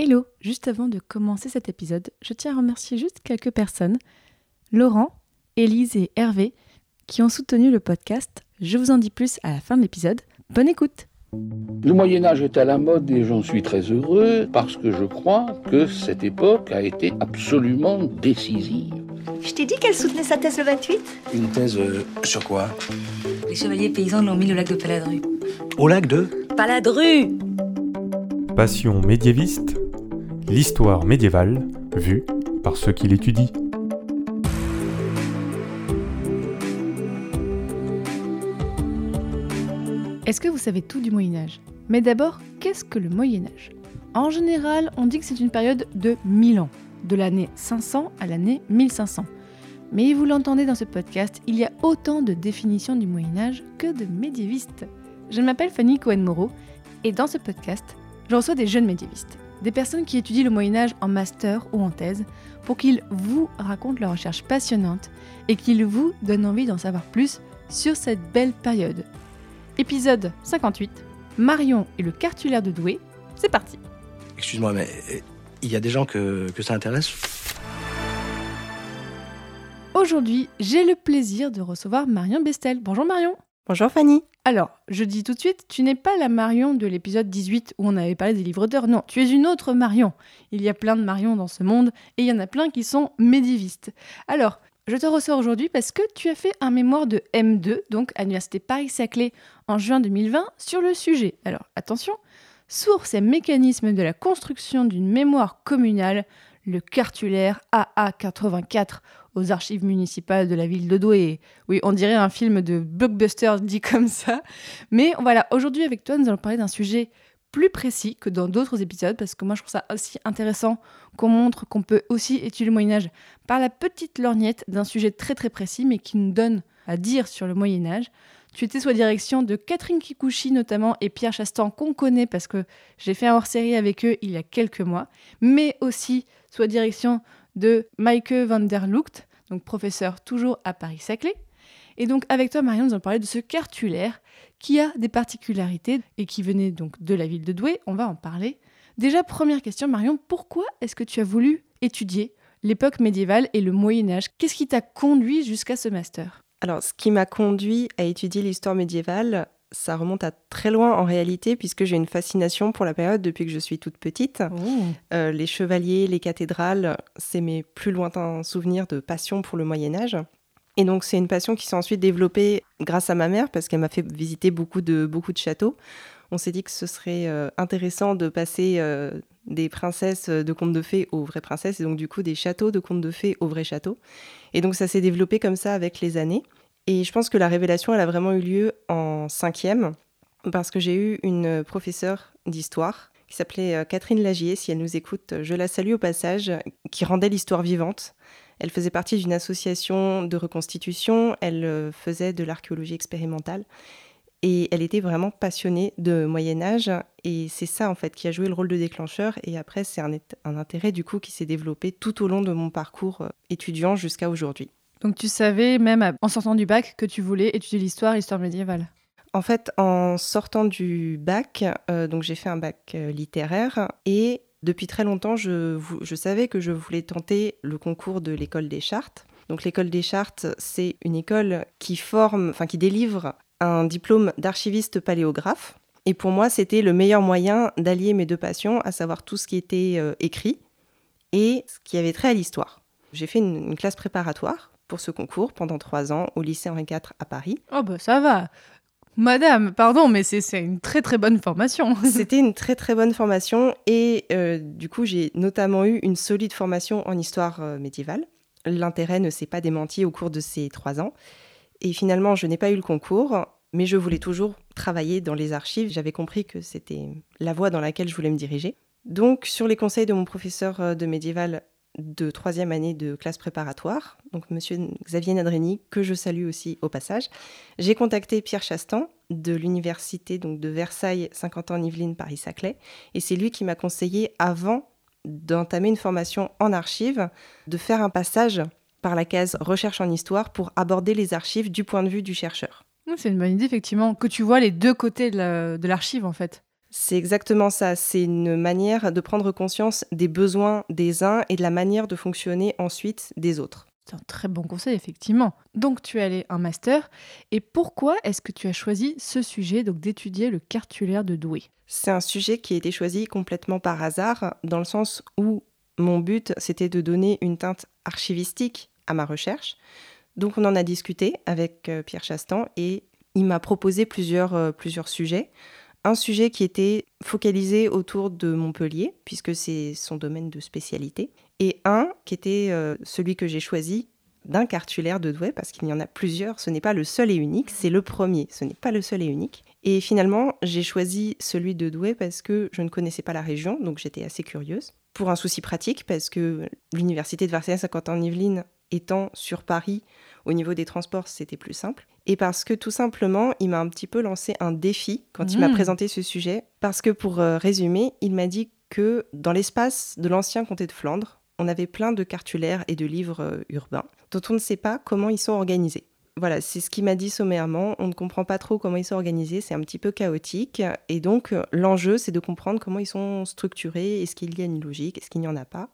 Hello, juste avant de commencer cet épisode, je tiens à remercier juste quelques personnes, Laurent, Élise et Hervé, qui ont soutenu le podcast. Je vous en dis plus à la fin de l'épisode. Bonne écoute Le Moyen Âge est à la mode et j'en suis très heureux parce que je crois que cette époque a été absolument décisive. Je t'ai dit qu'elle soutenait sa thèse le 28 Une thèse euh, sur quoi? Les chevaliers paysans l'ont mis au lac de Paladru. Au lac de? Paladru Passion médiéviste, l'histoire médiévale vue par ceux qui l'étudient. Est-ce que vous savez tout du Moyen Âge? Mais d'abord, qu'est-ce que le Moyen Âge? En général, on dit que c'est une période de 1000 ans, de l'année 500 à l'année 1500. Mais vous l'entendez dans ce podcast, il y a autant de définitions du Moyen Âge que de médiévistes. Je m'appelle Fanny Cohen-Moreau et dans ce podcast, je reçois des jeunes médiévistes, des personnes qui étudient le Moyen Âge en master ou en thèse pour qu'ils vous racontent leurs recherches passionnantes et qu'ils vous donnent envie d'en savoir plus sur cette belle période. Épisode 58, Marion et le cartulaire de Douai, c'est parti Excuse-moi, mais euh, il y a des gens que, que ça intéresse? Aujourd'hui, j'ai le plaisir de recevoir Marion Bestel. Bonjour Marion Bonjour Fanny. Alors, je dis tout de suite, tu n'es pas la Marion de l'épisode 18 où on avait parlé des livres d'heures. Non, tu es une autre Marion. Il y a plein de Marion dans ce monde et il y en a plein qui sont médiévistes. Alors, je te reçois aujourd'hui parce que tu as fait un mémoire de M2, donc à l'Université Paris-Saclay en juin 2020, sur le sujet. Alors, attention, source et mécanismes de la construction d'une mémoire communale, le cartulaire AA84 aux archives municipales de la ville de Douai. Oui, on dirait un film de blockbuster dit comme ça. Mais voilà, aujourd'hui avec toi, nous allons parler d'un sujet plus précis que dans d'autres épisodes, parce que moi je trouve ça aussi intéressant qu'on montre qu'on peut aussi étudier le Moyen Âge par la petite lorgnette d'un sujet très très précis, mais qui nous donne à dire sur le Moyen Âge. Tu étais sous la direction de Catherine Kikuchi notamment et Pierre Chastan qu'on connaît parce que j'ai fait un hors-série avec eux il y a quelques mois, mais aussi la direction de Maike van der Lucht, donc professeur toujours à Paris-Saclay. Et donc avec toi Marion, nous allons parler de ce cartulaire qui a des particularités et qui venait donc de la ville de Douai, on va en parler. Déjà première question Marion, pourquoi est-ce que tu as voulu étudier l'époque médiévale et le Moyen Âge? Qu'est-ce qui t'a conduit jusqu'à ce master? Alors, ce qui m'a conduit à étudier l'histoire médiévale, ça remonte à très loin en réalité, puisque j'ai une fascination pour la période depuis que je suis toute petite. Euh, les chevaliers, les cathédrales, c'est mes plus lointains souvenirs de passion pour le Moyen Âge. Et donc c'est une passion qui s'est ensuite développée grâce à ma mère, parce qu'elle m'a fait visiter beaucoup de, beaucoup de châteaux. On s'est dit que ce serait euh, intéressant de passer euh, des princesses de contes de fées aux vraies princesses, et donc du coup des châteaux de contes de fées aux vrais châteaux. Et donc ça s'est développé comme ça avec les années. Et je pense que la révélation, elle a vraiment eu lieu en cinquième, parce que j'ai eu une professeure d'histoire qui s'appelait euh, Catherine Lagier, si elle nous écoute, je la salue au passage, qui rendait l'histoire vivante. Elle faisait partie d'une association de reconstitution, elle euh, faisait de l'archéologie expérimentale, et elle était vraiment passionnée de Moyen Âge, et c'est ça en fait qui a joué le rôle de déclencheur, et après c'est un, un intérêt du coup qui s'est développé tout au long de mon parcours euh, étudiant jusqu'à aujourd'hui. Donc tu savais même en sortant du bac que tu voulais étudier l'histoire, l'histoire médiévale. En fait, en sortant du bac, euh, donc j'ai fait un bac euh, littéraire et depuis très longtemps, je, je, savais que je voulais tenter le concours de l'école des chartes. Donc l'école des chartes, c'est une école qui forme, enfin qui délivre un diplôme d'archiviste paléographe. Et pour moi, c'était le meilleur moyen d'allier mes deux passions, à savoir tout ce qui était euh, écrit et ce qui avait trait à l'histoire. J'ai fait une, une classe préparatoire pour ce concours pendant trois ans au lycée Henri IV à Paris. Oh bah ça va Madame, pardon, mais c'est une très très bonne formation. C'était une très très bonne formation et euh, du coup j'ai notamment eu une solide formation en histoire euh, médiévale. L'intérêt ne s'est pas démenti au cours de ces trois ans et finalement je n'ai pas eu le concours, mais je voulais toujours travailler dans les archives. J'avais compris que c'était la voie dans laquelle je voulais me diriger. Donc sur les conseils de mon professeur euh, de médiéval, de troisième année de classe préparatoire, donc monsieur Xavier Nadreni, que je salue aussi au passage. J'ai contacté Pierre Chastan de l'université donc de Versailles 50 ans Yvelines Paris-Saclay et c'est lui qui m'a conseillé avant d'entamer une formation en archives de faire un passage par la case recherche en histoire pour aborder les archives du point de vue du chercheur. C'est une bonne idée effectivement que tu vois les deux côtés de l'archive en fait. C'est exactement ça. C'est une manière de prendre conscience des besoins des uns et de la manière de fonctionner ensuite des autres. C'est un très bon conseil, effectivement. Donc, tu es allé un master. Et pourquoi est-ce que tu as choisi ce sujet, donc d'étudier le cartulaire de Douai? C'est un sujet qui a été choisi complètement par hasard, dans le sens où mon but, c'était de donner une teinte archivistique à ma recherche. Donc, on en a discuté avec euh, Pierre Chastan et il m'a proposé plusieurs, euh, plusieurs sujets. Un sujet qui était focalisé autour de Montpellier, puisque c'est son domaine de spécialité, et un qui était euh, celui que j'ai choisi d'un cartulaire de Douai, parce qu'il y en a plusieurs, ce n'est pas le seul et unique, c'est le premier, ce n'est pas le seul et unique. Et finalement, j'ai choisi celui de Douai parce que je ne connaissais pas la région, donc j'étais assez curieuse. Pour un souci pratique, parce que l'université de Versailles-Saint-Quentin-en-Yvelines étant sur Paris, au niveau des transports, c'était plus simple. Et parce que tout simplement, il m'a un petit peu lancé un défi quand il m'a Mmh. présenté ce sujet. Parce que pour euh, résumer, il m'a dit que dans l'espace de l'ancien comté de Flandre, on avait plein de cartulaires et de livres euh, urbains dont on ne sait pas comment ils sont organisés. Voilà, c'est ce qu'il m'a dit sommairement. On ne comprend pas trop comment ils sont organisés, c'est un petit peu chaotique. Et donc, euh, l'enjeu, c'est de comprendre comment ils sont structurés. Est-ce qu'il y a une logique Est-ce qu'il n'y en a pas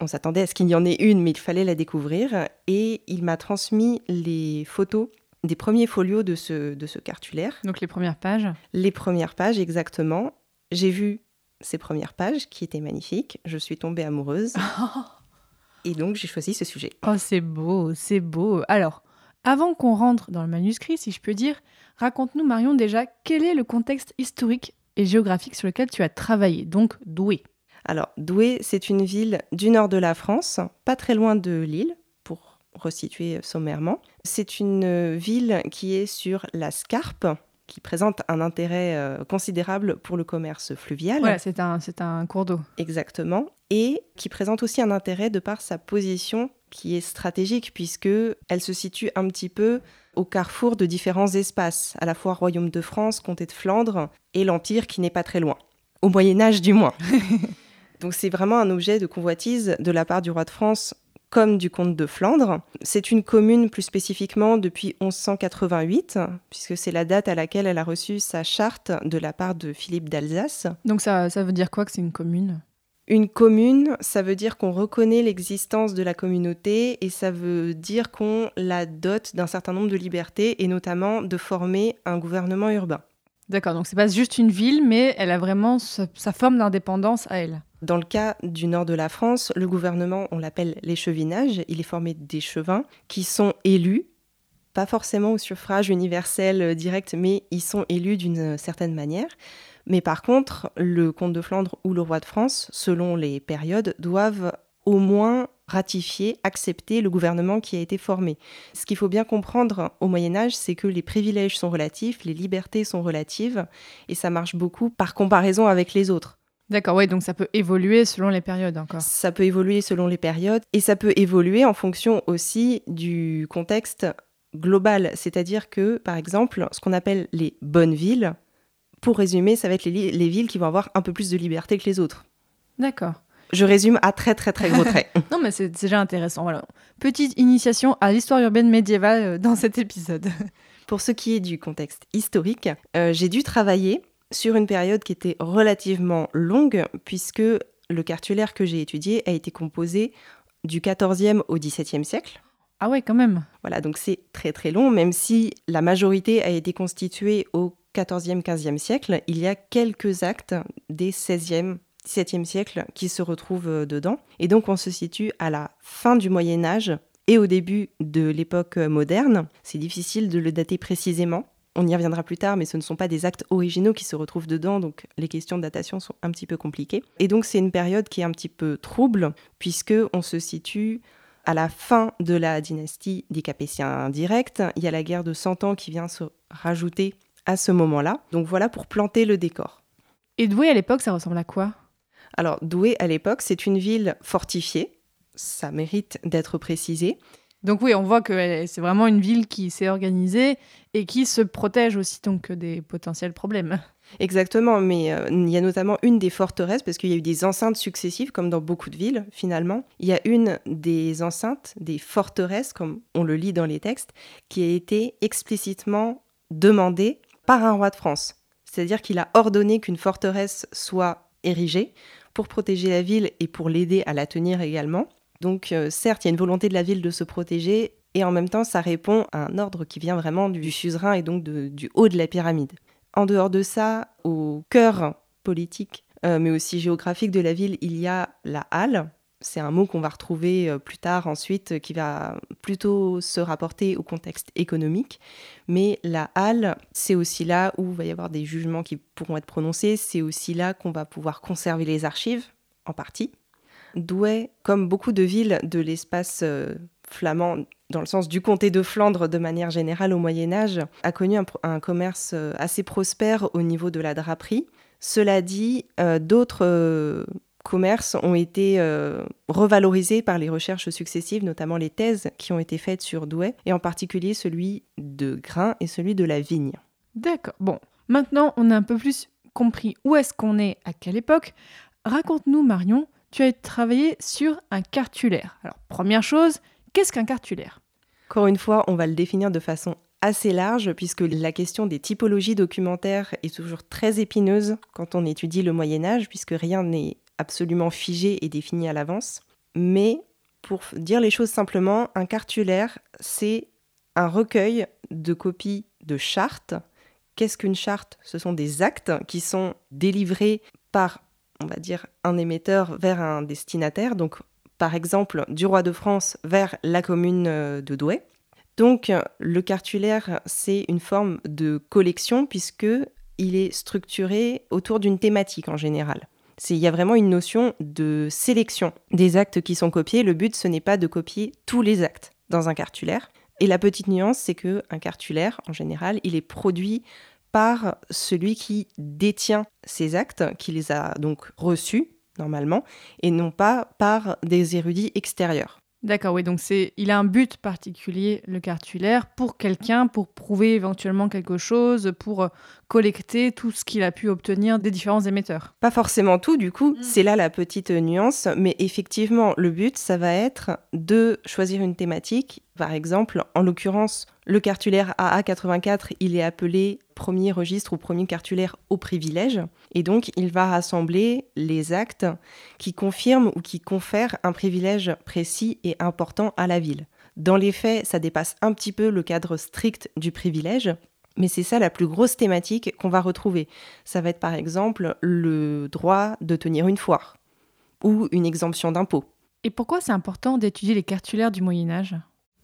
On s'attendait à ce qu'il y en ait une, mais il fallait la découvrir. Et il m'a transmis les photos des premiers folios de ce, de ce cartulaire. Donc, les premières pages. Les premières pages, exactement. J'ai vu ces premières pages qui étaient magnifiques. Je suis tombée amoureuse. Et donc, j'ai choisi ce sujet. Oh, c'est beau, c'est beau. Alors, avant qu'on rentre dans le manuscrit, si je peux dire, raconte-nous, Marion, déjà, quel est le contexte historique et géographique sur lequel tu as travaillé, donc Douai. Alors, Douai, c'est une ville du nord de la France, pas très loin de Lille, pour resituer sommairement. C'est une ville qui est sur la Scarpe, qui présente un intérêt euh, considérable pour le commerce fluvial. Voilà, c'est un, c'est un cours d'eau. Exactement. Et qui présente aussi un intérêt de par sa position qui est stratégique, puisque elle se situe un petit peu au carrefour de différents espaces, à la fois Royaume de France, Comté de Flandre et l'Empire qui n'est pas très loin. Au Moyen Âge du moins. Donc c'est vraiment un objet de convoitise de la part du roi de France comme du comte de Flandre. C'est une commune plus spécifiquement depuis 1188, puisque c'est la date à laquelle elle a reçu sa charte de la part de Philippe d'Alsace. Donc, ça, ça veut dire quoi que c'est une commune? Une commune, ça veut dire qu'on reconnaît l'existence de la communauté et ça veut dire qu'on la dote d'un certain nombre de libertés et notamment de former un gouvernement urbain. D'accord, donc c'est pas juste une ville, mais elle a vraiment sa, sa forme d'indépendance à elle. Dans le cas du nord de la France, le gouvernement, on l'appelle l'échevinage, il est formé d'échevins qui sont élus, pas forcément au suffrage universel euh, direct, mais ils sont élus d'une certaine manière. Mais par contre, le comte de Flandre ou le roi de France, selon les périodes, doivent au moins ratifier, accepter le gouvernement qui a été formé. Ce qu'il faut bien comprendre au Moyen Âge, c'est que les privilèges sont relatifs, les libertés sont relatives, et ça marche beaucoup par comparaison avec les autres. D'accord, ouais, donc ça peut évoluer selon les périodes encore. Ça peut évoluer selon les périodes et ça peut évoluer en fonction aussi du contexte global. C'est-à-dire que, par exemple, ce qu'on appelle les bonnes villes, pour résumer, ça va être les, villes qui vont avoir un peu plus de liberté que les autres. D'accord. Je résume à très très très gros traits. Non, mais c'est c'est déjà intéressant. Voilà. Petite initiation à l'histoire urbaine médiévale euh, dans cet épisode. Pour ce qui est du contexte historique, euh, j'ai dû travailler sur une période qui était relativement longue, puisque le cartulaire que j'ai étudié a été composé du XIVe au XVIIe siècle. Ah ouais, quand même. Voilà, donc c'est très très long, même si la majorité a été constituée au XIVe, XVe siècle, il y a quelques actes des XVIe, XVIIe siècle qui se retrouvent euh, dedans. Et donc on se situe à la fin du Moyen Âge et au début de l'époque euh, moderne. C'est difficile de le dater précisément. On y reviendra plus tard, mais ce ne sont pas des actes originaux qui se retrouvent dedans, donc les questions de datation sont un petit peu compliquées. Et donc c'est une période qui est un petit peu trouble, puisque on se situe à la fin de la dynastie des Capétiens directs. Il y a la guerre de Cent Ans qui vient se rajouter à ce moment-là. Donc voilà pour planter le décor. Et Douai à l'époque, ça ressemble à quoi? Alors Douai à l'époque, c'est une ville fortifiée. Ça mérite d'être précisé. Donc oui, on voit que elle- c'est vraiment une ville qui s'est organisée et qui se protège aussi donc des potentiels problèmes. Exactement, mais euh, il y a notamment une des forteresses, parce qu'il y a eu des enceintes successives, comme dans beaucoup de villes, finalement. Il y a une des enceintes, des forteresses, comme on le lit dans les textes, qui a été explicitement demandée par un roi de France. c'est-à-dire qu'il a ordonné qu'une forteresse soit érigée pour protéger la ville et pour l'aider à la tenir également. Donc euh, certes, il y a une volonté de la ville de se protéger, et en même temps, ça répond à un ordre qui vient vraiment du suzerain et donc du haut de la pyramide. En dehors de ça, au cœur politique, euh, mais aussi géographique de la ville, il y a la halle. C'est un mot qu'on va retrouver euh, plus tard ensuite, qui va plutôt se rapporter au contexte économique. Mais la halle, c'est aussi là où il va y avoir des jugements qui pourront être prononcés. C'est aussi là qu'on va pouvoir conserver les archives, en partie. Douai, comme beaucoup de villes de l'espace euh, flamand, dans le sens du comté de Flandre de manière générale au Moyen Âge, a connu un, commerce euh, assez prospère au niveau de la draperie. Cela dit, euh, d'autres commerces ont été revalorisés par les recherches successives, notamment les thèses qui ont été faites sur Douai, et en particulier celui de grain et celui de la vigne. D'accord. Bon, maintenant on a un peu plus compris où est-ce qu'on est, à quelle époque. Raconte-nous, Marion, tu as travaillé sur un cartulaire. Alors, première chose, qu'est-ce qu'un cartulaire? Encore une fois, on va le définir de façon assez large, puisque la question des typologies documentaires est toujours très épineuse quand on étudie le Moyen Âge, puisque rien n'est absolument figé et défini à l'avance. Mais pour dire les choses simplement, un cartulaire, c'est un recueil de copies de chartes. Qu'est-ce qu'une charte? Ce sont des actes qui sont délivrés par on va dire, un émetteur vers un destinataire, donc par exemple du roi de France vers la commune euh, de Douai. Donc le cartulaire, c'est une forme de collection puisque il est structuré autour d'une thématique en général. Il y a vraiment une notion de sélection des actes qui sont copiés. Le but, ce n'est pas de copier tous les actes dans un cartulaire. Et la petite nuance, c'est que un cartulaire, en général, il est produit par celui qui détient ces actes, qui les a donc reçus normalement, et non pas par des érudits extérieurs. D'accord, oui, donc c'est, il a un but particulier, le cartulaire, pour quelqu'un, pour prouver éventuellement quelque chose, pour collecter tout ce qu'il a pu obtenir des différents émetteurs. Pas forcément tout, du coup, mm. c'est là la petite nuance, mais effectivement, le but, ça va être de choisir une thématique. Par exemple, en l'occurrence, le cartulaire AA84, il est appelé premier registre ou premier cartulaire au privilège. Et donc, il va rassembler les actes qui confirment ou qui confèrent un privilège précis et important à la ville. Dans les faits, ça dépasse un petit peu le cadre strict du privilège, mais c'est ça la plus grosse thématique qu'on va retrouver. Ça va être par exemple le droit de tenir une foire ou une exemption d'impôt. Et pourquoi c'est important d'étudier les cartulaires du Moyen Âge?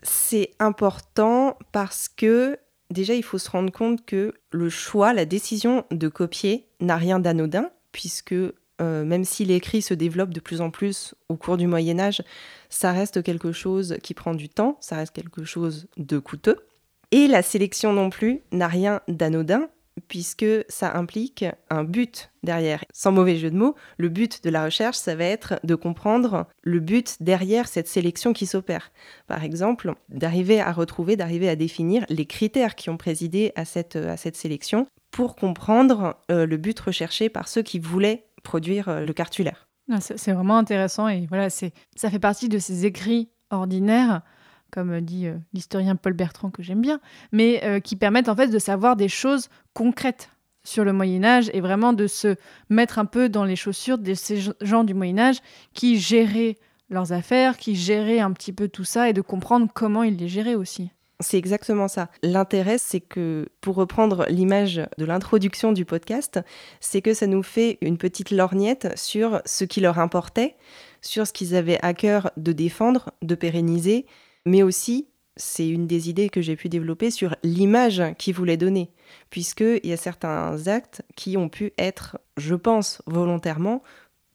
C'est important parce que déjà il faut se rendre compte que le choix, la décision de copier n'a rien d'anodin, puisque euh, même si l'écrit se développe de plus en plus au cours du Moyen Âge, ça reste quelque chose qui prend du temps, ça reste quelque chose de coûteux. Et la sélection non plus n'a rien d'anodin, puisque ça implique un but derrière. Sans mauvais jeu de mots, le but de la recherche, ça va être de comprendre le but derrière cette sélection qui s'opère. Par exemple, d'arriver à retrouver, d'arriver à définir les critères qui ont présidé à cette, à cette sélection pour comprendre euh, le but recherché par ceux qui voulaient produire euh, le cartulaire. Ah, c'est vraiment intéressant et voilà, ça fait partie de ces écrits ordinaires comme dit euh, l'historien Paul Bertrand que j'aime bien, mais euh, qui permettent en fait de savoir des choses concrètes sur le Moyen Âge et vraiment de se mettre un peu dans les chaussures de ces gens du Moyen Âge qui géraient leurs affaires, qui géraient un petit peu tout ça et de comprendre comment ils les géraient aussi. C'est exactement ça. L'intérêt, c'est que, pour reprendre l'image de l'introduction du podcast, c'est que ça nous fait une petite lorgnette sur ce qui leur importait, sur ce qu'ils avaient à cœur de défendre, de pérenniser, mais aussi, c'est une des idées que j'ai pu développer sur l'image qu'ils voulaient donner, puisqu'il y a certains actes qui ont pu être, je pense, volontairement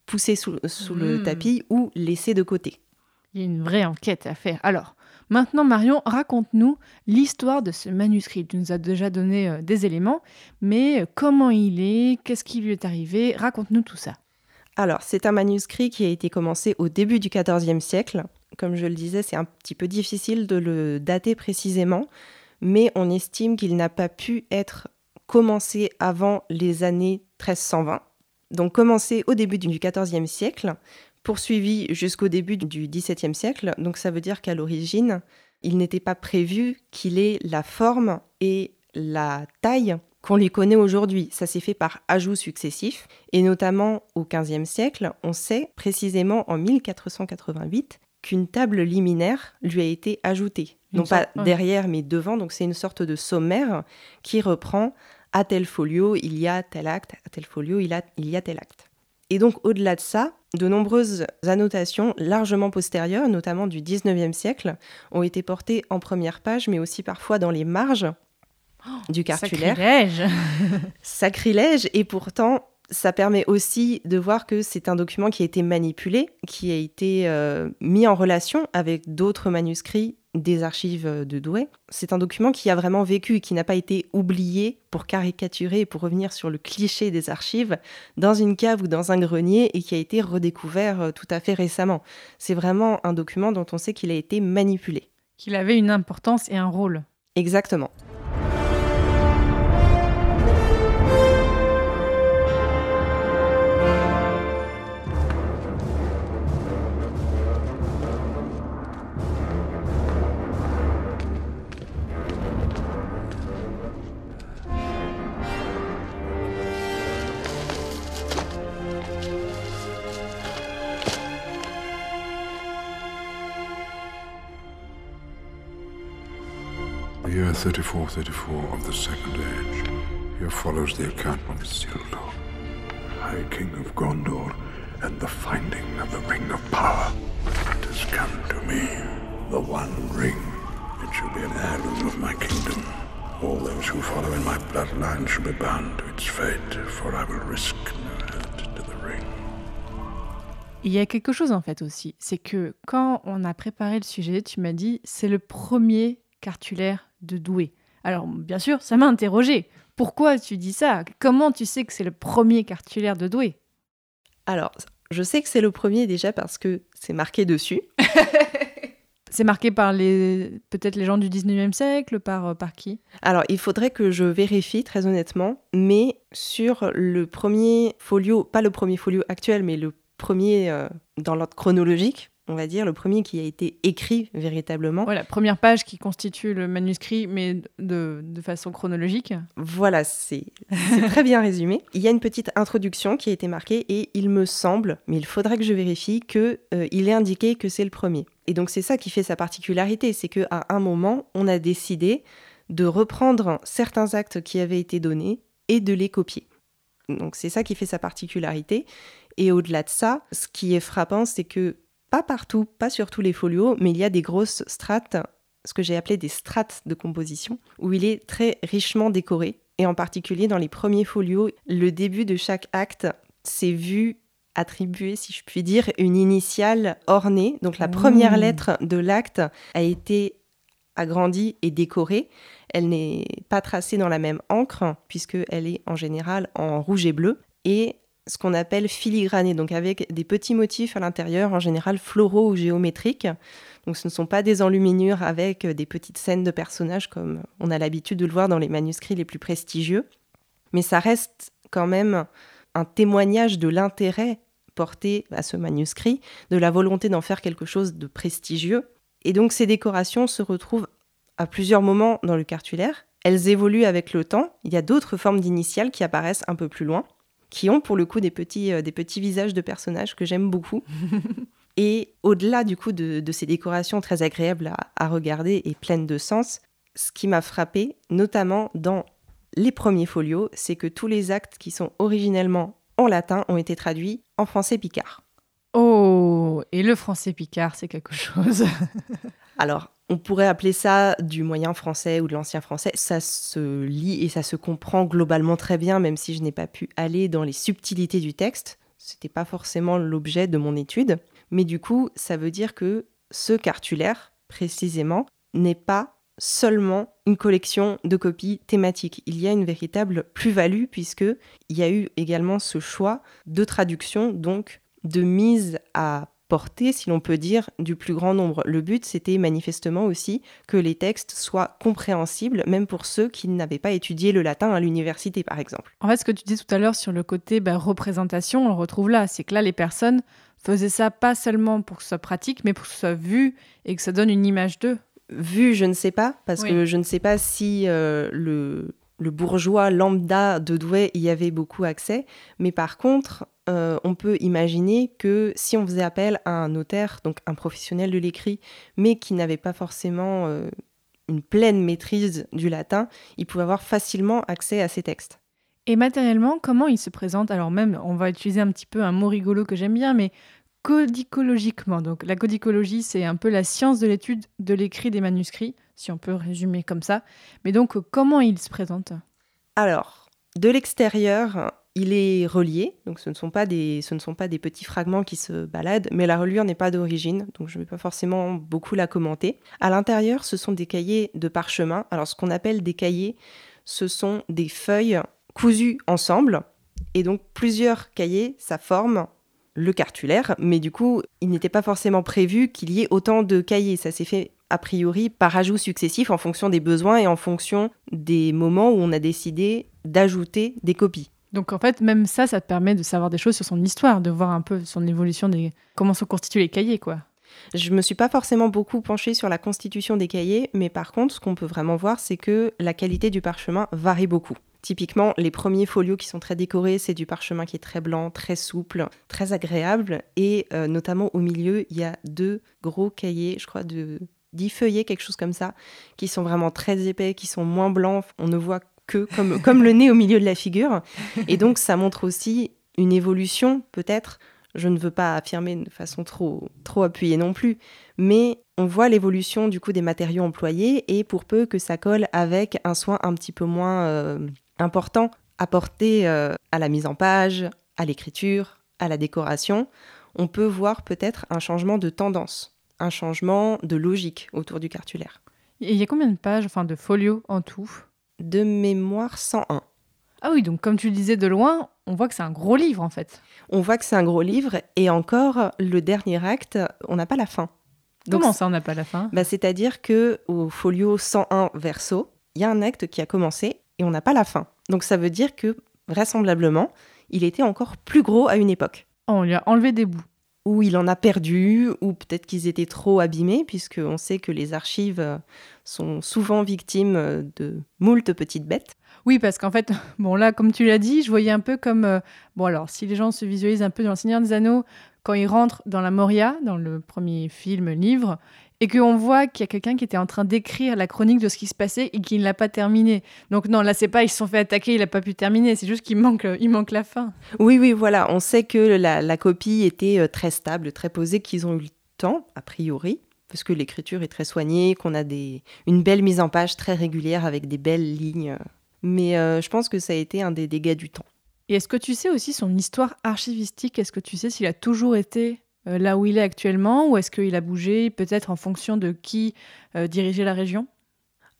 poussés sous, le hmm. tapis ou laissés de côté. Il y a une vraie enquête à faire. Alors, maintenant, Marion, raconte-nous l'histoire de ce manuscrit. Tu nous as déjà donné euh, des éléments, mais euh, comment il est, qu'est-ce qui lui est arrivé? Raconte-nous tout ça. Alors, c'est un manuscrit qui a été commencé au début du XIVe siècle comme je le disais, c'est un petit peu difficile de le dater précisément, mais on estime qu'il n'a pas pu être commencé avant les années 1320. Donc commencé au début du XIVe siècle, poursuivi jusqu'au début du XVIIe siècle. Donc ça veut dire qu'à l'origine, il n'était pas prévu qu'il ait la forme et la taille qu'on les connaît aujourd'hui. Ça s'est fait par ajouts successifs, et notamment au XVe siècle, on sait précisément en 1488 qu'une table liminaire lui a été ajoutée. non pas derrière, mais devant, donc c'est une sorte de sommaire qui reprend à tel folio, il y a tel acte, à tel folio, il, il y a tel acte. Et donc au-delà de ça, de nombreuses annotations largement postérieures, notamment du 19e siècle, ont été portées en première page, mais aussi parfois dans les marges oh, du cartulaire. Sacrilège Sacrilège, et pourtant, ça permet aussi de voir que c'est un document qui a été manipulé, qui a été euh, mis en relation avec d'autres manuscrits des archives de Douai. C'est un document qui a vraiment vécu, qui n'a pas été oublié pour caricaturer et pour revenir sur le cliché des archives dans une cave ou dans un grenier et qui a été redécouvert euh, tout à fait récemment. C'est vraiment un document dont on sait qu'il a été manipulé. Qu'il avait une importance et un rôle. Exactement. 3434 of the Second Age. Here follows the account of Isildur, High King of Gondor, and the finding of the Ring of Power. It has come to me, the One Ring. It shall be an heirloom of my kingdom. All those who follow in my bloodline shall be bound to its fate, for I will risk no hurt to the ring. Il y a quelque chose en fait aussi, c'est que quand on a préparé le sujet, tu m'as dit c'est le premier cartulaire de Douai. Alors, bien sûr, ça m'a interrogé. Pourquoi tu dis ça? Comment tu sais que c'est le premier cartulaire de Douai? Alors, je sais que c'est le premier déjà parce que c'est marqué dessus. c'est marqué par les peut-être les gens du 19e siècle, par, euh, par qui? Alors, il faudrait que je vérifie très honnêtement, mais sur le premier folio, pas le premier folio actuel, mais le premier euh, dans l'ordre chronologique, on va dire, le premier qui a été écrit véritablement. la première page qui constitue le manuscrit, mais de, façon chronologique. Voilà, c'est très bien résumé. Il y a une petite introduction qui a été marquée et il me semble, mais il faudra que je vérifie, qu'il euh, il est indiqué que c'est le premier. Et donc c'est ça qui fait sa particularité, c'est qu'à un moment, on a décidé de reprendre certains actes qui avaient été donnés et de les copier. Donc c'est ça qui fait sa particularité. Et au-delà de ça, ce qui est frappant, c'est que pas partout, pas sur tous les folios, mais il y a des grosses strates, ce que j'ai appelé des strates de composition, où il est très richement décoré. Et en particulier dans les premiers folios, le début de chaque acte s'est vu attribuer, si je puis dire, une initiale ornée. Donc la première mmh. lettre de l'acte a été agrandie et décorée. Elle n'est pas tracée dans la même encre, puisqu'elle est en général en rouge et bleu. Et ce qu'on appelle filigrané, donc avec des petits motifs à l'intérieur, en général floraux ou géométriques. Donc ce ne sont pas des enluminures avec des petites scènes de personnages comme on a l'habitude de le voir dans les manuscrits les plus prestigieux, mais ça reste quand même un témoignage de l'intérêt porté à ce manuscrit, de la volonté d'en faire quelque chose de prestigieux. Et donc ces décorations se retrouvent à plusieurs moments dans le cartulaire. Elles évoluent avec le temps. Il y a d'autres formes d'initiales qui apparaissent un peu plus loin qui ont pour le coup des petits, euh, des petits visages de personnages que j'aime beaucoup. et au-delà du coup de, ces décorations très agréables à, regarder et pleines de sens, ce qui m'a frappé, notamment dans les premiers folios, c'est que tous les actes qui sont originellement en latin ont été traduits en français picard. Oh, et le français picard, c'est quelque chose. Alors, on pourrait appeler ça du moyen français ou de l'ancien français. Ça se lit et ça se comprend globalement très bien, même si je n'ai pas pu aller dans les subtilités du texte. C'était pas forcément l'objet de mon étude. Mais du coup, ça veut dire que ce cartulaire, précisément, n'est pas seulement une collection de copies thématiques. Il y a une véritable plus-value puisque il y a eu également ce choix de traduction, donc de mise à portée, si l'on peut dire, du plus grand nombre. Le but, c'était manifestement aussi que les textes soient compréhensibles, même pour ceux qui n'avaient pas étudié le latin à l'université, par exemple. En fait, ce que tu dis tout à l'heure sur le côté bah, représentation, on le retrouve là. C'est que là, les personnes faisaient ça pas seulement pour que ce soit pratique, mais pour que ce soit vu et que ça donne une image d'eux. Vu, je ne sais pas, parce que je ne sais pas si euh, le le bourgeois lambda de Douai y avait beaucoup accès, mais par contre, euh, on peut imaginer que si on faisait appel à un notaire, donc un professionnel de l'écrit, mais qui n'avait pas forcément euh, une pleine maîtrise du latin, il pouvait avoir facilement accès à ces textes. Et matériellement, comment il se présente? Alors même, on va utiliser un petit peu un mot rigolo que j'aime bien, mais codicologiquement. Donc la codicologie, c'est un peu la science de l'étude de l'écrit des manuscrits, si on peut résumer comme ça. Mais donc, comment il se présente Alors, de l'extérieur, il est relié, donc ce ne, sont pas des, ce ne sont pas des petits fragments qui se baladent, mais la reliure n'est pas d'origine, donc je ne vais pas forcément beaucoup la commenter. À l'intérieur, ce sont des cahiers de parchemin. Alors ce qu'on appelle des cahiers, ce sont des feuilles cousues ensemble, et donc plusieurs cahiers, ça forme le cartulaire, mais du coup, il n'était pas forcément prévu qu'il y ait autant de cahiers. Ça s'est fait a priori par ajout successif en fonction des besoins et en fonction des moments où on a décidé d'ajouter des copies. Donc en fait, même ça, ça te permet de savoir des choses sur son histoire, de voir un peu son évolution, des... comment sont constitués les cahiers, quoi. Je me suis pas forcément beaucoup penchée sur la constitution des cahiers, mais par contre, ce qu'on peut vraiment voir, c'est que la qualité du parchemin varie beaucoup. Typiquement, les premiers folios qui sont très décorés, c'est du parchemin qui est très blanc, très souple, très agréable. Et euh, notamment au milieu, il y a deux gros cahiers, je crois, de 10 feuillets, quelque chose comme ça, qui sont vraiment très épais, qui sont moins blancs. On ne voit que comme, comme le nez au milieu de la figure. Et donc, ça montre aussi une évolution, peut-être. Je ne veux pas affirmer de façon trop, trop appuyée non plus, mais on voit l'évolution du coup des matériaux employés et pour peu que ça colle avec un soin un petit peu moins euh, important apporté euh, à la mise en page, à l'écriture, à la décoration, on peut voir peut-être un changement de tendance, un changement de logique autour du cartulaire. Il y a combien de pages, enfin de folios en tout? De mémoire 101. Ah oui, donc comme tu le disais de loin, on voit que c'est un gros livre en fait. On voit que c'est un gros livre et encore le dernier acte, on n'a pas la fin. Comment ça, on n'a pas la fin? Bah, C'est-à-dire que au folio 101 verso, il y a un acte qui a commencé et on n'a pas la fin. Donc ça veut dire que vraisemblablement, il était encore plus gros à une époque. Oh, on lui a enlevé des bouts ou il en a perdu, ou peut-être qu'ils étaient trop abîmés, puisqu'on sait que les archives euh, sont souvent victimes euh, de moult petites bêtes. Oui, parce qu'en fait, bon là, comme tu l'as dit, je voyais un peu comme... Euh, bon alors, si les gens se visualisent un peu dans Le Seigneur des Anneaux, quand ils rentrent dans la Moria, dans le premier film, livre, et qu'on voit qu'il y a quelqu'un qui était en train d'écrire la chronique de ce qui se passait et qui ne l'a pas terminé. Donc non, là c'est pas ils se sont fait attaquer, il n'a pas pu terminer, c'est juste qu'il manque, il manque la fin. Oui, oui, voilà, on sait que la, copie était euh, très stable, très posée, qu'ils ont eu le temps, a priori, parce que l'écriture est très soignée, qu'on a des, une belle mise en page très régulière avec des belles lignes. Mais euh, je pense que ça a été un des dégâts du temps. Et est-ce que tu sais aussi son histoire archivistique? Est-ce que tu sais s'il a toujours été là où il est actuellement ou est-ce qu'il a bougé peut-être en fonction de qui euh, dirigeait la région?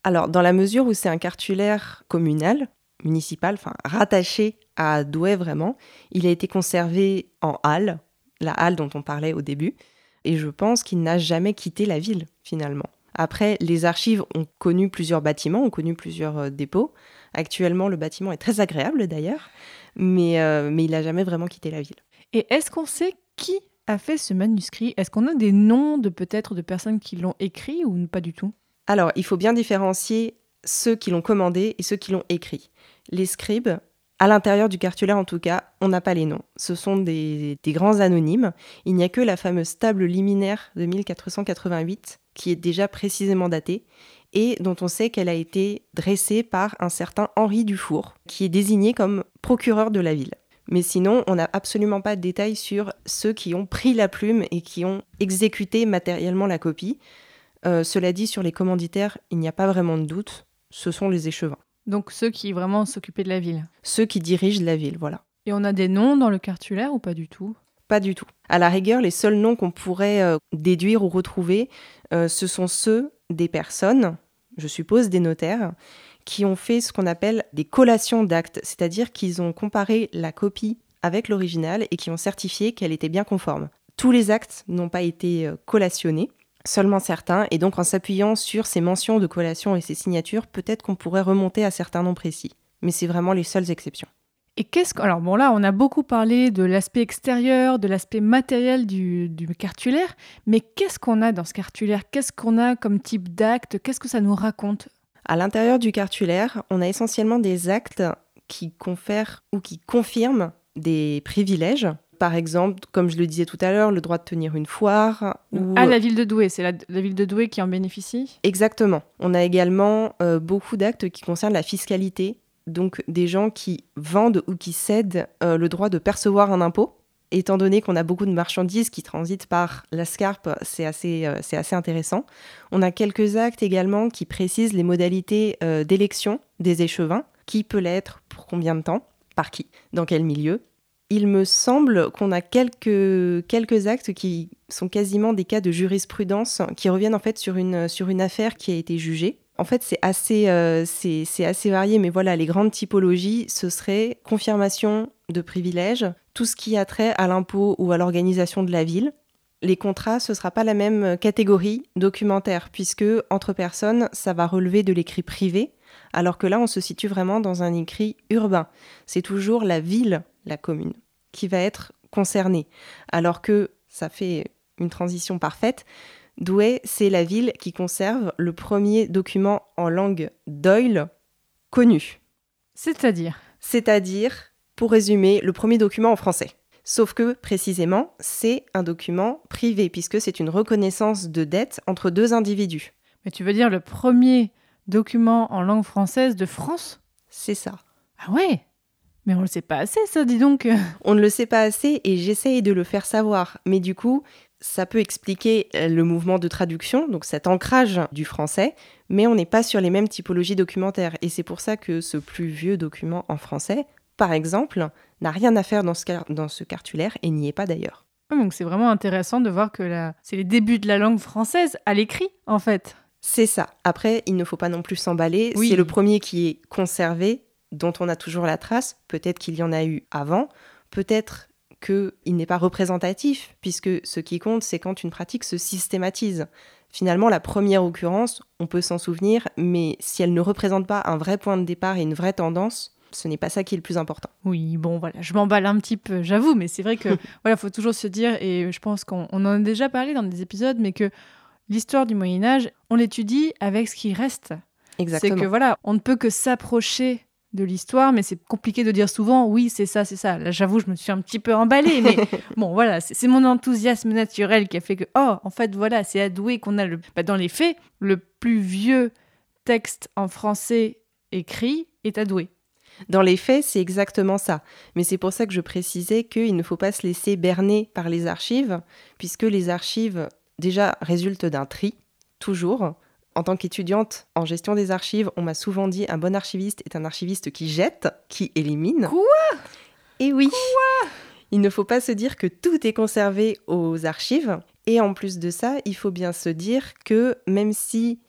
Alors, dans la mesure où c'est un cartulaire communal, municipal, enfin rattaché à Douai vraiment, il a été conservé en halle, la halle dont on parlait au début, et je pense qu'il n'a jamais quitté la ville finalement. Après, les archives ont connu plusieurs bâtiments, ont connu plusieurs euh, dépôts. Actuellement, le bâtiment est très agréable d'ailleurs, mais, mais il n'a jamais vraiment quitté la ville. Et est-ce qu'on sait qui a fait ce manuscrit Est-ce qu'on a des noms de peut-être de personnes qui l'ont écrit ou pas du tout? Alors, il faut bien différencier ceux qui l'ont commandé et ceux qui l'ont écrit. Les scribes, à l'intérieur du cartulaire en tout cas, on n'a pas les noms. Ce sont des, des grands anonymes. Il n'y a que la fameuse table liminaire de 1488 qui est déjà précisément datée et dont on sait qu'elle a été dressée par un certain Henri Dufour, qui est désigné comme procureur de la ville. Mais sinon, on n'a absolument pas de détails sur ceux qui ont pris la plume et qui ont exécuté matériellement la copie. Euh, cela dit, sur les commanditaires, il n'y a pas vraiment de doute, ce sont les échevins. Donc ceux qui vraiment s'occupaient de la ville Ceux qui dirigent la ville, voilà. Et on a des noms dans le cartulaire ou pas du tout? Pas du tout. À la rigueur, les seuls noms qu'on pourrait euh, déduire ou retrouver, euh, ce sont ceux des personnes, je suppose des notaires, qui ont fait ce qu'on appelle des collations d'actes, c'est-à-dire qu'ils ont comparé la copie avec l'original et qui ont certifié qu'elle était bien conforme. Tous les actes n'ont pas été euh, collationnés, seulement certains, et donc en s'appuyant sur ces mentions de collation et ces signatures, peut-être qu'on pourrait remonter à certains noms précis. Mais c'est vraiment les seules exceptions. Et qu'est-ce que... Alors bon là, on a beaucoup parlé de l'aspect extérieur, de l'aspect matériel du, du cartulaire, mais qu'est-ce qu'on a dans ce cartulaire? Qu'est-ce qu'on a comme type d'acte? Qu'est-ce que ça nous raconte? À l'intérieur du cartulaire, on a essentiellement des actes qui confèrent ou qui confirment des privilèges. Par exemple, comme je le disais tout à l'heure, le droit de tenir une foire. Ou... Ah, la ville de Douai, c'est la, la ville de Douai qui en bénéficie? Exactement. On a également euh, beaucoup d'actes qui concernent la fiscalité, donc des gens qui vendent ou qui cèdent euh, le droit de percevoir un impôt. Étant donné qu'on a beaucoup de marchandises qui transitent par la SCARP, c'est assez, euh, assez intéressant. On a quelques actes également qui précisent les modalités euh, d'élection des échevins, qui peut l'être, pour combien de temps, par qui, dans quel milieu. Il me semble qu'on a quelques, quelques actes qui sont quasiment des cas de jurisprudence qui reviennent en fait sur une, sur une affaire qui a été jugée. En fait, c'est assez, euh, c'est assez varié, mais voilà, les grandes typologies, ce serait confirmation de privilèges, tout ce qui a trait à l'impôt ou à l'organisation de la ville. Les contrats, ce ne sera pas la même catégorie documentaire, puisque entre personnes, ça va relever de l'écrit privé, alors que là, on se situe vraiment dans un écrit urbain. C'est toujours la ville, la commune, qui va être concernée, alors que ça fait une transition parfaite. Douai, c'est la ville qui conserve le premier document en langue d'Oil connu. C'est-à-dire? C'est-à-dire, pour résumer, le premier document en français. Sauf que, précisément, c'est un document privé, puisque c'est une reconnaissance de dette entre deux individus. Mais tu veux dire le premier document en langue française de France? C'est ça. Ah ouais? Mais on le sait pas assez, ça, dis donc. On ne le sait pas assez et j'essaye de le faire savoir. Mais du coup, ça peut expliquer euh, le mouvement de traduction, donc cet ancrage du français, mais on n'est pas sur les mêmes typologies documentaires. Et c'est pour ça que ce plus vieux document en français, par exemple, n'a rien à faire dans ce, car- dans ce cartulaire et n'y est pas d'ailleurs. Ah, Donc c'est vraiment intéressant de voir que la... c'est les débuts de la langue française à l'écrit, en fait. C'est ça. Après, il ne faut pas non plus s'emballer. Oui. C'est le premier qui est conservé, dont on a toujours la trace. Peut-être qu'il y en a eu avant. Peut-être qu'il n'est pas représentatif, puisque ce qui compte, c'est quand une pratique se systématise. Finalement, la première occurrence, on peut s'en souvenir, mais si elle ne représente pas un vrai point de départ et une vraie tendance, ce n'est pas ça qui est le plus important. Oui, bon, voilà, je m'emballe un petit peu, j'avoue, mais c'est vrai que voilà, faut toujours se dire, et je pense qu'on on en a déjà parlé dans des épisodes, mais que l'histoire du Moyen Âge, on l'étudie avec ce qui reste. C'est Exactement. que voilà, on ne peut que s'approcher de l'histoire, mais c'est compliqué de dire souvent oui, c'est ça, c'est ça. Là, j'avoue, je me suis un petit peu emballée, mais bon, voilà, c'est c'est mon enthousiasme naturel qui a fait que, oh, en fait, voilà, c'est à Douai qu'on a le. bah, dans les faits, le plus vieux texte en français écrit est à Douai. Dans les faits, c'est exactement ça. Mais c'est pour ça que je précisais qu'il ne faut pas se laisser berner par les archives, puisque les archives, déjà, résultent d'un tri, toujours. En tant qu'étudiante en gestion des archives, on m'a souvent dit un bon archiviste est un archiviste qui jette, qui élimine. Quoi? Et oui Il ne faut pas se dire que tout est conservé aux archives. Et en plus de ça, il faut bien se dire que même si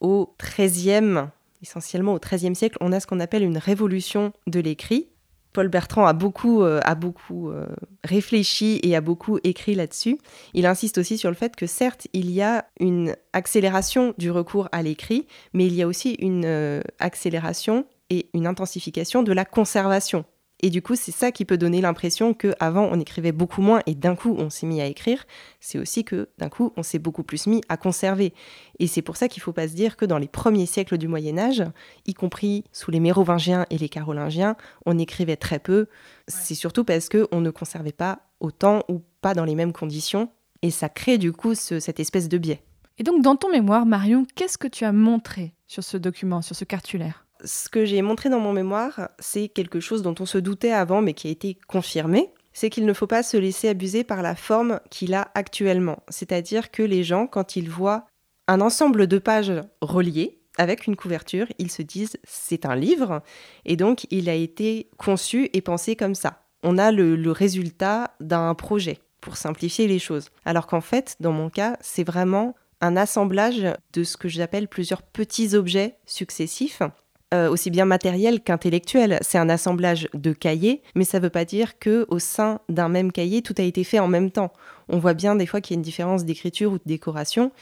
au XIIIe, essentiellement au XIIIe siècle, on a ce qu'on appelle une révolution de l'écrit, Paul Bertrand a beaucoup, euh, a beaucoup euh, réfléchi et a beaucoup écrit là-dessus. Il insiste aussi sur le fait que certes, il y a une accélération du recours à l'écrit, mais il y a aussi une euh, accélération et une intensification de la conservation. Et du coup, c'est ça qui peut donner l'impression qu'avant, on écrivait beaucoup moins et d'un coup, on s'est mis à écrire. C'est aussi que d'un coup, on s'est beaucoup plus mis à conserver. Et c'est pour ça qu'il ne faut pas se dire que dans les premiers siècles du Moyen Âge, y compris sous les Mérovingiens et les Carolingiens, on écrivait très peu. C'est surtout parce qu'on ne conservait pas autant ou pas dans les mêmes conditions. Et ça crée du coup ce- cette espèce de biais. Et donc, dans ton mémoire, Marion, qu'est-ce que tu as montré sur ce document, sur ce cartulaire? Ce que j'ai montré dans mon mémoire, c'est quelque chose dont on se doutait avant, mais qui a été confirmé. C'est qu'il ne faut pas se laisser abuser par la forme qu'il a actuellement. C'est-à-dire que les gens, quand ils voient un ensemble de pages reliées avec une couverture, ils se disent c'est un livre, et donc il a été conçu et pensé comme ça. On a le, le résultat d'un projet, pour simplifier les choses. Alors qu'en fait, dans mon cas, c'est vraiment un assemblage de ce que j'appelle plusieurs petits objets successifs euh, aussi bien matériel qu'intellectuel. C'est un assemblage de cahiers, mais ça ne veut pas dire que au sein d'un même cahier, tout a été fait en même temps. On voit bien des fois qu'il y a une différence d'écriture ou de décoration,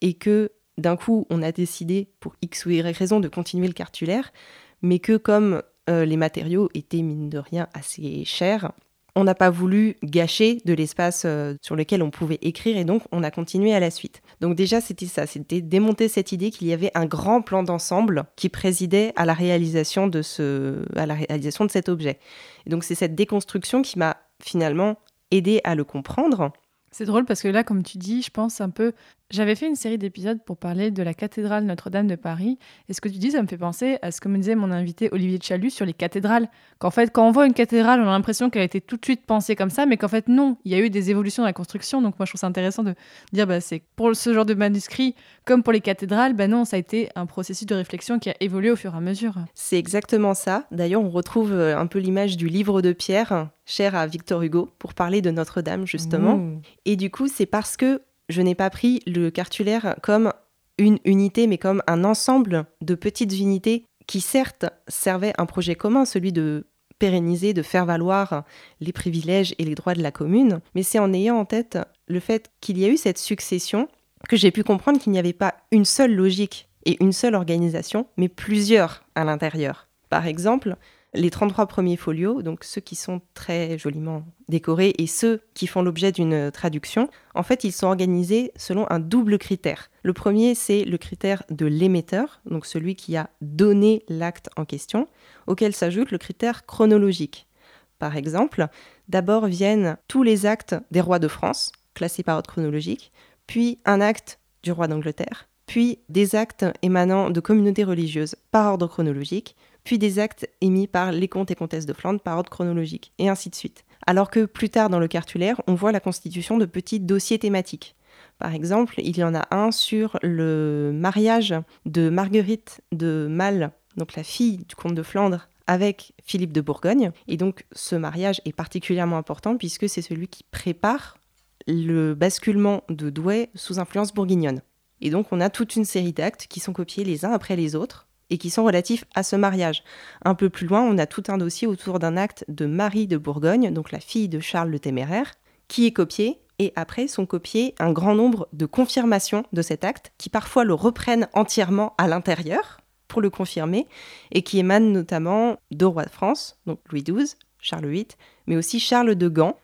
et que d'un coup, on a décidé, pour X ou Y raison, de continuer le cartulaire, mais que comme euh, les matériaux étaient, mine de rien, assez chers, on n'a pas voulu gâcher de l'espace euh, sur lequel on pouvait écrire et donc on a continué à la suite. Donc déjà c'était ça, c'était démonter cette idée qu'il y avait un grand plan d'ensemble qui présidait à la réalisation de ce, à la réalisation de cet objet. Et donc c'est cette déconstruction qui m'a finalement aidé à le comprendre. C'est drôle parce que là, comme tu dis, je pense un peu j'avais fait une série d'épisodes pour parler de la cathédrale Notre-Dame de Paris. Et ce que tu dis, ça me fait penser à ce que me disait mon invité Olivier Chalut sur les cathédrales. Qu'en fait, quand on voit une cathédrale, on a l'impression qu'elle a été tout de suite pensée comme ça, mais qu'en fait, non, il y a eu des évolutions dans la construction. Donc moi, je trouve ça intéressant de dire, bah, c'est pour ce genre de manuscrit, comme pour les cathédrales, bah non, ça a été un processus de réflexion qui a évolué au fur et à mesure. C'est exactement ça. D'ailleurs, on retrouve euh, un peu l'image du livre de Pierre, cher à Victor Hugo, pour parler de Notre-Dame, justement. Mmh. Et du coup, c'est parce que je n'ai pas pris le cartulaire comme une unité, mais comme un ensemble de petites unités qui certes servaient un projet commun, celui de pérenniser, de faire valoir les privilèges et les droits de la commune, mais c'est en ayant en tête le fait qu'il y a eu cette succession que j'ai pu comprendre qu'il n'y avait pas une seule logique et une seule organisation, mais plusieurs à l'intérieur. Par exemple, les 33 premiers folios, donc ceux qui sont très joliment décorés et ceux qui font l'objet d'une traduction, en fait, ils sont organisés selon un double critère. Le premier, c'est le critère de l'émetteur, donc celui qui a donné l'acte en question, auquel s'ajoute le critère chronologique. Par exemple, d'abord viennent tous les actes des rois de France, classés par ordre chronologique, puis un acte du roi d'Angleterre, puis des actes émanant de communautés religieuses par ordre chronologique, puis des actes émis par les comtes et comtesses de Flandre par ordre chronologique, et ainsi de suite. Alors que plus tard dans le cartulaire, on voit la constitution de petits dossiers thématiques. Par exemple, il y en a un sur le mariage de Marguerite de Mal, donc la fille du comte de Flandre, avec Philippe de Bourgogne. Et donc ce mariage est particulièrement important puisque c'est celui qui prépare le basculement de Douai sous influence bourguignonne. Et donc on a toute une série d'actes qui sont copiés les uns après les autres et qui sont relatifs à ce mariage. Un peu plus loin, on a tout un dossier autour d'un acte de Marie de Bourgogne, donc la fille de Charles le Téméraire, qui est copié, et après sont copiés un grand nombre de confirmations de cet acte, qui parfois le reprennent entièrement à l'intérieur pour le confirmer, et qui émanent notamment de rois de France, donc Louis XII, Charles VIII, mais aussi Charles de Gand,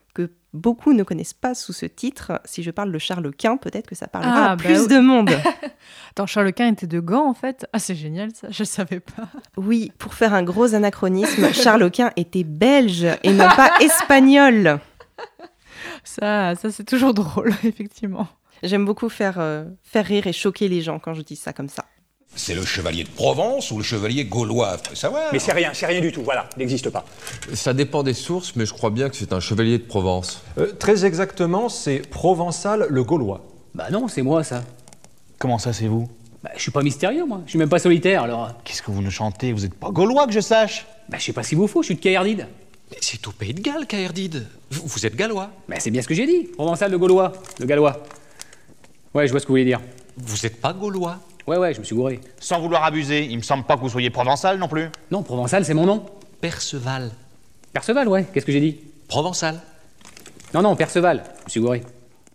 beaucoup ne connaissent pas sous ce titre. Si je parle de Charles Quint, peut-être que ça parlera Ah, à bah plus oui. de monde. Attends, Charles Quint était de Gand en fait Ah, c'est génial ça, je savais pas. Oui, pour faire un gros anachronisme, Charles Quint était belge et non pas espagnol. Ça, ça c'est toujours drôle, effectivement. J'aime beaucoup faire, euh, faire rire et choquer les gens quand je dis ça comme ça. C'est le chevalier de Provence ou le chevalier gaulois, faut savoir. Mais c'est rien, c'est rien du tout, voilà, il n'existe pas. Ça dépend des sources, mais je crois bien que c'est un chevalier de Provence. Euh, très exactement, c'est Provençal le Gaulois. Bah non, c'est moi ça. Comment ça, c'est vous? Bah je suis pas mystérieux moi, je suis même pas solitaire alors. Qu'est-ce que vous nous chantez? Vous êtes pas gaulois que je sache Bah je sais pas si vous faut, je suis de Caerdide. Mais c'est au pays de Galles, Caerdide. Vous, vous êtes gallois. Bah c'est bien ce que j'ai dit, Provençal de Gaulois, le gallois. Ouais, je vois ce que vous voulez dire. Vous êtes pas gaulois. Ouais, ouais, je me suis gouré. Sans vouloir abuser, il me semble pas que vous soyez provençal non plus. Non, Provençal c'est mon nom. Perceval. Perceval, ouais, qu'est-ce que j'ai dit Provençal. Non, non, Perceval, je me suis gouré.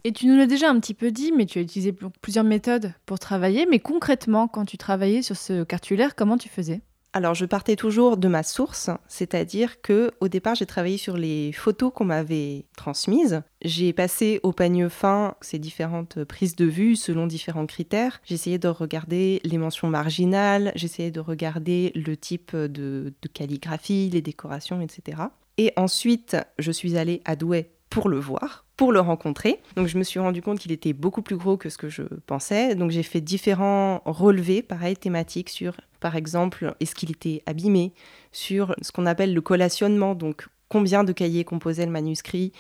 Et tu nous l'as déjà un petit peu dit, mais tu as utilisé pl- plusieurs méthodes pour travailler. Mais concrètement, quand tu travaillais sur ce cartulaire, comment tu faisais? Alors je partais toujours de ma source, c'est-à-dire que au départ j'ai travaillé sur les photos qu'on m'avait transmises. J'ai passé au pagne fin ces différentes prises de vue selon différents critères. J'essayais de regarder les mentions marginales, j'essayais de regarder le type de, de calligraphie, les décorations, etc. Et ensuite je suis allée à Douai pour le voir, pour le rencontrer. Donc je me suis rendu compte qu'il était beaucoup plus gros que ce que je pensais. Donc j'ai fait différents relevés, pareil, thématiques sur, par exemple, est-ce qu'il était abîmé, sur ce qu'on appelle le collationnement, donc combien de cahiers composait le manuscrit,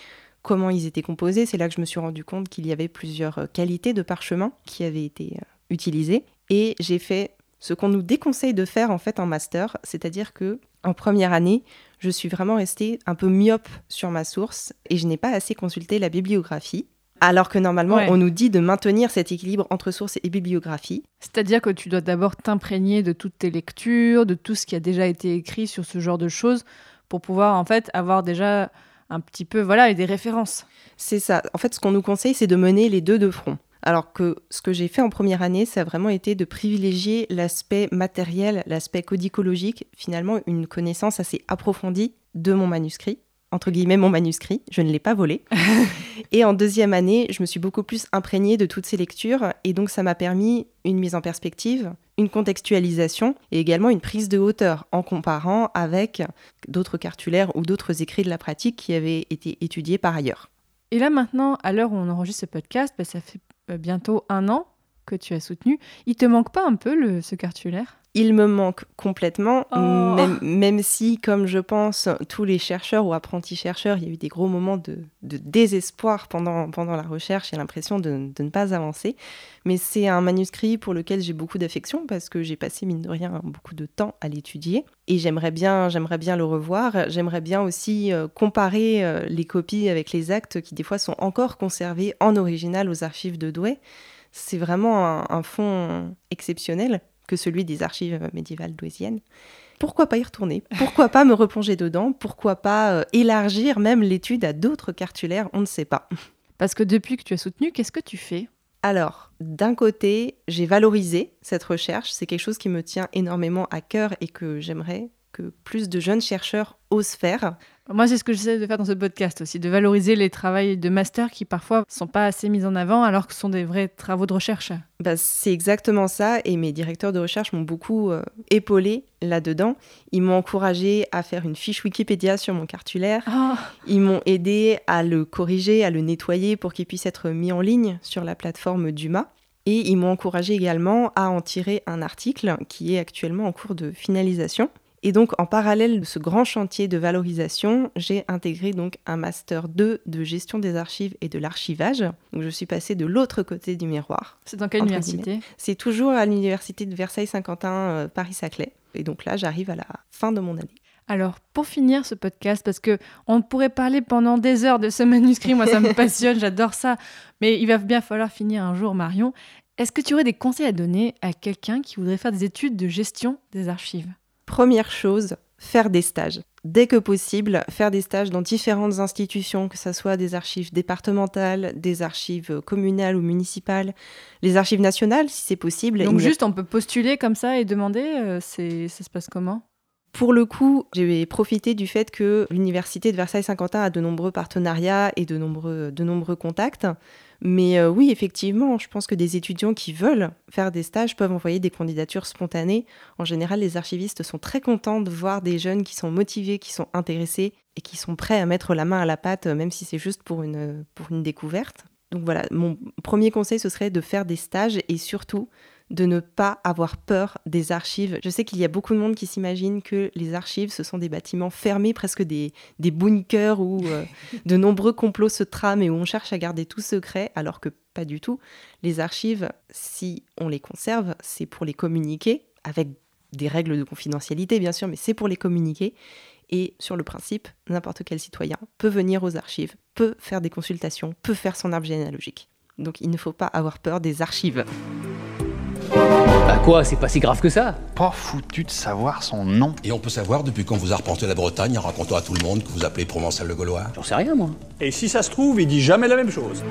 comment ils étaient composés. C'est là que je me suis rendu compte qu'il y avait plusieurs qualités de parchemin qui avaient été euh, utilisées. Et j'ai fait ce qu'on nous déconseille de faire en fait en master, c'est-à-dire que en première année, je suis vraiment restée un peu myope sur ma source et je n'ai pas assez consulté la bibliographie. Alors que normalement, Ouais. on nous dit de maintenir cet équilibre entre source et bibliographie. C'est-à-dire que tu dois d'abord t'imprégner de toutes tes lectures, de tout ce qui a déjà été écrit sur ce genre de choses, pour pouvoir en fait avoir déjà un petit peu, voilà, des références. C'est ça. En fait, ce qu'on nous conseille, c'est de mener les deux de front. Alors que ce que j'ai fait en première année, ça a vraiment été de privilégier l'aspect matériel, l'aspect codicologique, finalement une connaissance assez approfondie de mon manuscrit. entre guillemets mon manuscrit, je ne l'ai pas volé. et en deuxième année, je me suis beaucoup plus imprégnée de toutes ces lectures et donc ça m'a permis une mise en perspective, une contextualisation et également une prise de hauteur en comparant avec d'autres cartulaires ou d'autres écrits de la pratique qui avaient été étudiés par ailleurs. Et là maintenant, à l'heure où on enregistre ce podcast, bah, ça fait bientôt un an que tu as soutenu. Il te manque pas un peu le, ce cartulaire? Il me manque complètement, Oh. même, même si, comme je pense, tous les chercheurs ou apprentis chercheurs, il y a eu des gros moments de, de désespoir pendant, pendant la recherche et l'impression de, de ne pas avancer. Mais c'est un manuscrit pour lequel j'ai beaucoup d'affection parce que j'ai passé, mine de rien, beaucoup de temps à l'étudier. Et j'aimerais bien, j'aimerais bien le revoir. J'aimerais bien aussi euh, comparer euh, les copies avec les actes qui, des fois, sont encore conservés en original aux archives de Douai. C'est vraiment un, un fonds exceptionnel que celui des archives médiévales douaisiennes. Pourquoi pas y retourner? Pourquoi pas me replonger dedans? Pourquoi pas euh, élargir même l'étude à d'autres cartulaires? On ne sait pas. Parce que depuis que tu as soutenu, qu'est-ce que tu fais? Alors, d'un côté, j'ai valorisé cette recherche. C'est quelque chose qui me tient énormément à cœur et que j'aimerais que plus de jeunes chercheurs osent faire. Moi, c'est ce que j'essaie de faire dans ce podcast aussi, de valoriser les travaux de master qui parfois ne sont pas assez mis en avant alors que ce sont des vrais travaux de recherche. Bah, c'est exactement ça et mes directeurs de recherche m'ont beaucoup euh, épaulé là-dedans. Ils m'ont encouragé à faire une fiche Wikipédia sur mon cartulaire. Oh. Ils m'ont aidé à le corriger, à le nettoyer pour qu'il puisse être mis en ligne sur la plateforme Duma. Et ils m'ont encouragé également à en tirer un article qui est actuellement en cours de finalisation. Et donc, en parallèle de ce grand chantier de valorisation, j'ai intégré donc un master 2 de gestion des archives et de l'archivage. Donc, je suis passée de l'autre côté du miroir. C'est dans quelle université? C'est toujours à l'université de Versailles-Saint-Quentin, euh, Paris-Saclay. Et donc là, j'arrive à la fin de mon année. Alors, pour finir ce podcast, parce que on pourrait parler pendant des heures de ce manuscrit, moi ça me passionne, j'adore ça, mais il va bien falloir finir un jour, Marion. Est-ce que tu aurais des conseils à donner à quelqu'un qui voudrait faire des études de gestion des archives? Première chose, faire des stages. Dès que possible, faire des stages dans différentes institutions, que ce soit des archives départementales, des archives communales ou municipales, les archives nationales si c'est possible. Donc juste, on peut postuler comme ça et demander, euh, c'est ça se passe comment? Pour le coup, j'ai profité du fait que l'université de Versailles-Saint-Quentin a de nombreux partenariats et de nombreux, de nombreux contacts. Mais euh, oui, effectivement, je pense que des étudiants qui veulent faire des stages peuvent envoyer des candidatures spontanées. En général, les archivistes sont très contents de voir des jeunes qui sont motivés, qui sont intéressés et qui sont prêts à mettre la main à la pâte, euh, même si c'est juste pour une, pour une découverte. Donc voilà, mon premier conseil, ce serait de faire des stages et surtout de ne pas avoir peur des archives. Je sais qu'il y a beaucoup de monde qui s'imagine que les archives, ce sont des bâtiments fermés, presque des, des bunkers où euh, de nombreux complots se trament et où on cherche à garder tout secret, alors que pas du tout. Les archives, si on les conserve, c'est pour les communiquer, avec des règles de confidentialité bien sûr, mais c'est pour les communiquer. Et sur le principe, n'importe quel citoyen peut venir aux archives, peut faire des consultations, peut faire son arbre généalogique. Donc il ne faut pas avoir peur des archives. Bah quoi, c'est pas si grave que ça Pas foutu de savoir son nom. Et on peut savoir depuis quand vous arpentez la Bretagne en racontant à tout le monde que vous appelez Provençal le Gaulois? J'en sais rien, moi. Et si ça se trouve, il dit jamais la même chose.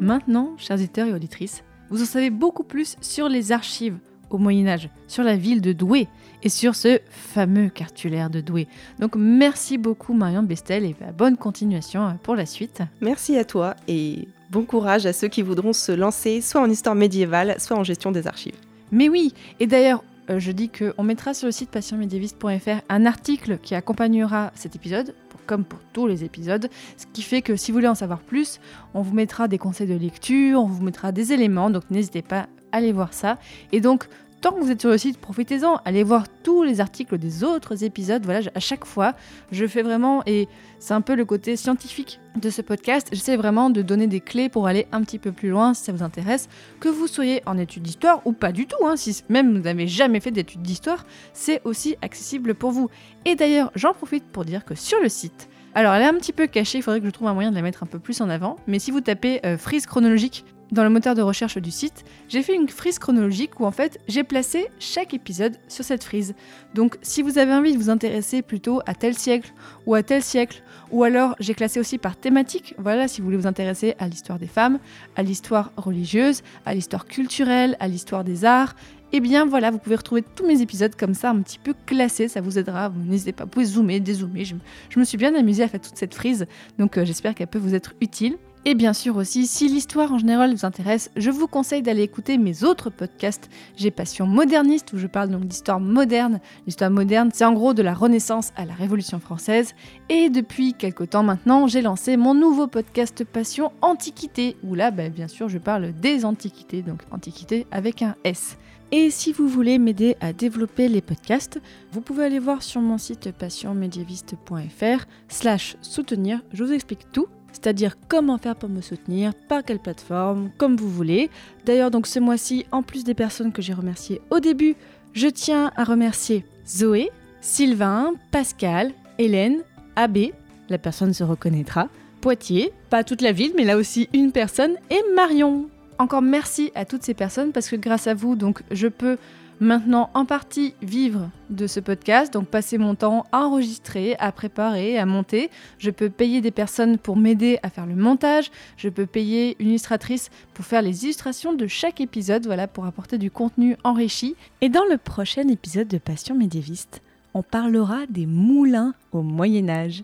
Maintenant, chers auditeurs et auditrices, vous en savez beaucoup plus sur les archives au Moyen Âge, sur la ville de Douai et sur ce fameux cartulaire de Douai. Donc merci beaucoup Marion Bestel et bah, bonne continuation euh, pour la suite. Merci à toi et bon courage à ceux qui voudront se lancer soit en histoire médiévale, soit en gestion des archives. Mais oui, et d'ailleurs, euh, je dis qu'on mettra sur le site patientmédiéviste.fr un article qui accompagnera cet épisode, comme pour tous les épisodes, ce qui fait que si vous voulez en savoir plus, on vous mettra des conseils de lecture, on vous mettra des éléments, donc n'hésitez pas à aller voir ça. Et donc, tant que vous êtes sur le site, profitez-en, allez voir tous les articles des autres épisodes. Voilà, à chaque fois, je fais vraiment, et c'est un peu le côté scientifique de ce podcast, j'essaie vraiment de donner des clés pour aller un petit peu plus loin si ça vous intéresse, que vous soyez en études d'histoire ou pas du tout, hein, si même vous n'avez jamais fait d'études d'histoire, c'est aussi accessible pour vous. Et d'ailleurs, j'en profite pour dire que sur le site, alors elle est un petit peu cachée, il faudrait que je trouve un moyen de la mettre un peu plus en avant, mais si vous tapez euh, frise chronologique dans le moteur de recherche du site, j'ai fait une frise chronologique où en fait j'ai placé chaque épisode sur cette frise. Donc si vous avez envie de vous intéresser plutôt à tel siècle ou à tel siècle, ou alors j'ai classé aussi par thématique, voilà si vous voulez vous intéresser à l'histoire des femmes, à l'histoire religieuse, à l'histoire culturelle, à l'histoire des arts, Et eh bien voilà, vous pouvez retrouver tous mes épisodes comme ça, un petit peu classés, ça vous aidera. N'hésitez pas, vous pouvez zoomer, dézoomer. Je, me suis bien amusée à faire toute cette frise, donc euh, j'espère qu'elle peut vous être utile. Et bien sûr aussi, si l'histoire en général vous intéresse, je vous conseille d'aller écouter mes autres podcasts. J'ai Passion moderniste où je parle donc d'histoire moderne. L'histoire moderne, c'est en gros de la Renaissance à la Révolution française. Et depuis quelque temps maintenant, j'ai lancé mon nouveau podcast Passion Antiquité où là, bah, bien sûr, je parle des antiquités, donc antiquité avec un S. Et si vous voulez m'aider à développer les podcasts, vous pouvez aller voir sur mon site passionmédiéviste.fr slash soutenir, je vous explique tout c'est-à-dire comment faire pour me soutenir, par quelle plateforme, comme vous voulez. D'ailleurs, donc ce mois-ci, en plus des personnes que j'ai remerciées au début, je tiens à remercier Zoé, Sylvain, Pascal, Hélène, Abbé, la personne se reconnaîtra, Poitiers, pas toute la ville, mais là aussi une personne, et Marion. Encore merci à toutes ces personnes parce que grâce à vous, donc, je peux maintenant en partie vivre de ce podcast, donc passer mon temps à enregistrer, à préparer, à monter. Je peux payer des personnes pour m'aider à faire le montage, je peux payer une illustratrice pour faire les illustrations de chaque épisode, voilà, pour apporter du contenu enrichi. Et dans le prochain épisode de Passion médiéviste, on parlera des moulins au Moyen Âge.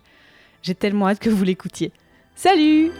J'ai tellement hâte que vous l'écoutiez. Salut